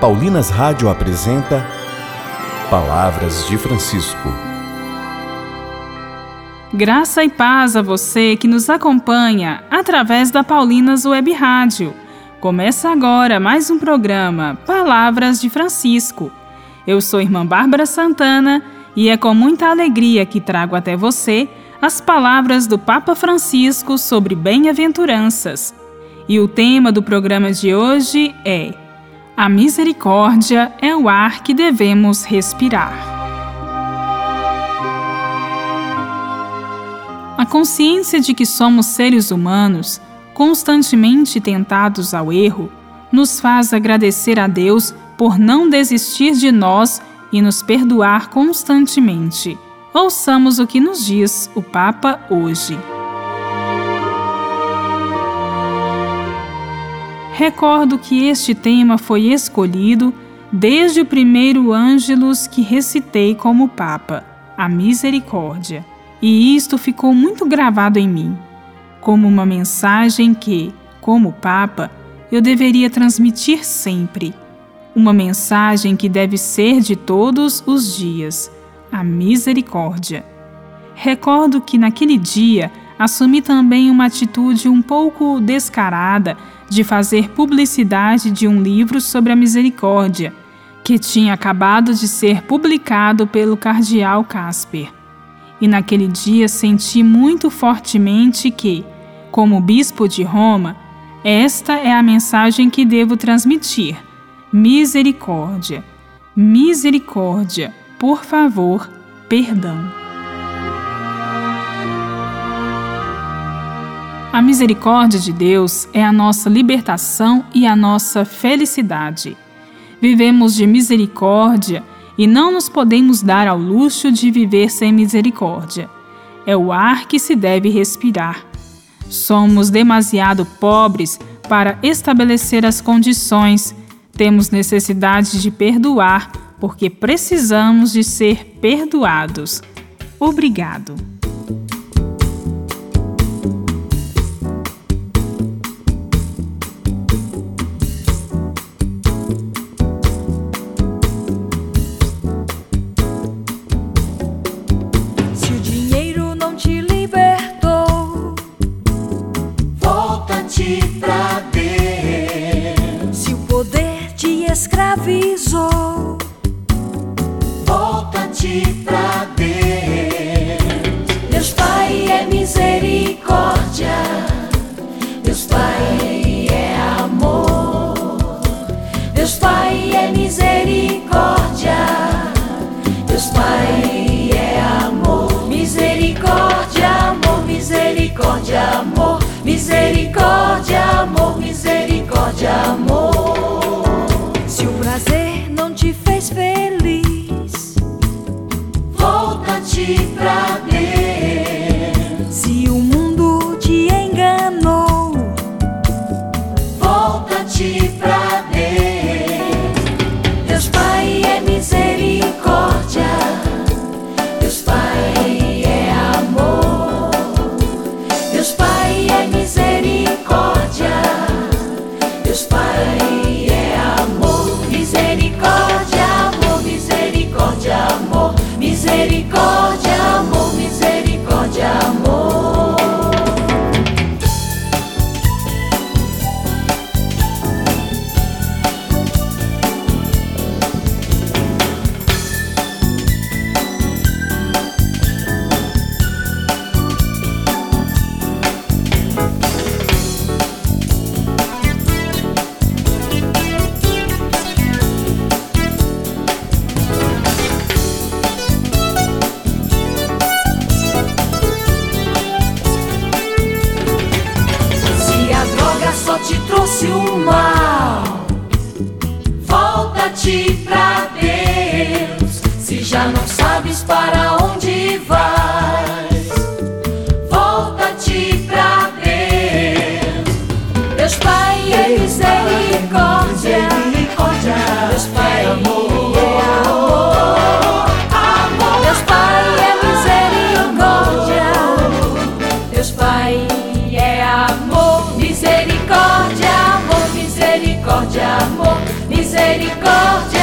Paulinas Rádio apresenta Palavras de Francisco. Graça e paz a você que nos acompanha através da Paulinas Web Rádio. Começa agora mais um programa Palavras de Francisco. Eu sou irmã Bárbara Santana e é com muita alegria que trago até você as palavras do Papa Francisco sobre bem-aventuranças. E o tema do programa de hoje é a misericórdia é o ar que devemos respirar. A consciência de que somos seres humanos, constantemente tentados ao erro, nos faz agradecer a Deus por não desistir de nós e nos perdoar constantemente. Ouçamos o que nos diz o Papa hoje. Recordo que este tema foi escolhido desde o primeiro Ângelus que recitei como Papa, a Misericórdia, e isto ficou muito gravado em mim, como uma mensagem que, como Papa, eu deveria transmitir sempre. Uma mensagem que deve ser de todos os dias, a misericórdia. Recordo que naquele dia assumi também uma atitude um pouco descarada de fazer publicidade de um livro sobre a misericórdia, que tinha acabado de ser publicado pelo cardeal Casper. E naquele dia senti muito fortemente que, como bispo de Roma, esta é a mensagem que devo transmitir: misericórdia, misericórdia, por favor, perdão. A misericórdia de Deus é a nossa libertação e a nossa felicidade. Vivemos de misericórdia e não nos podemos dar ao luxo de viver sem misericórdia. É o ar que se deve respirar. Somos demasiado pobres para estabelecer as condições. Temos necessidade de perdoar porque precisamos de ser perdoados. Obrigado. Escravizou. Volta-te pra Deus. Deus Pai é misericórdia. Deus Pai é amor. Deus Pai é misericórdia. Deus Pai é amor. Misericórdia, amor, misericórdia, amor. Misericórdia, amor, misericórdia, amor. Volta-te pra Deus, se já não sabes para onde vais. É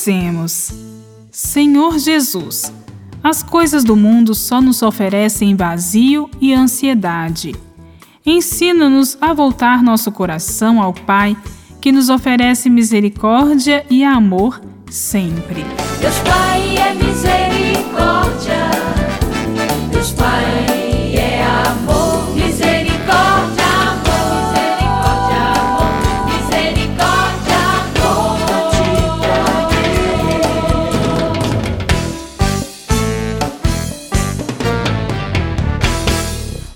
Rezemos. Senhor Jesus, as coisas do mundo só nos oferecem vazio e ansiedade. Ensina-nos a voltar nosso coração ao Pai, que nos oferece misericórdia e amor sempre. Deus Pai é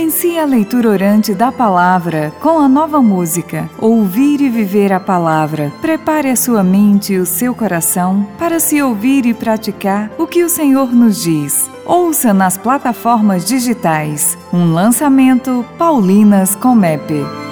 Vivencie a leitura orante da palavra com a nova música Ouvir e Viver a Palavra. Prepare a sua mente e o seu coração para se ouvir e praticar o que o Senhor nos diz. Ouça nas plataformas digitais um lançamento Paulinas Comep.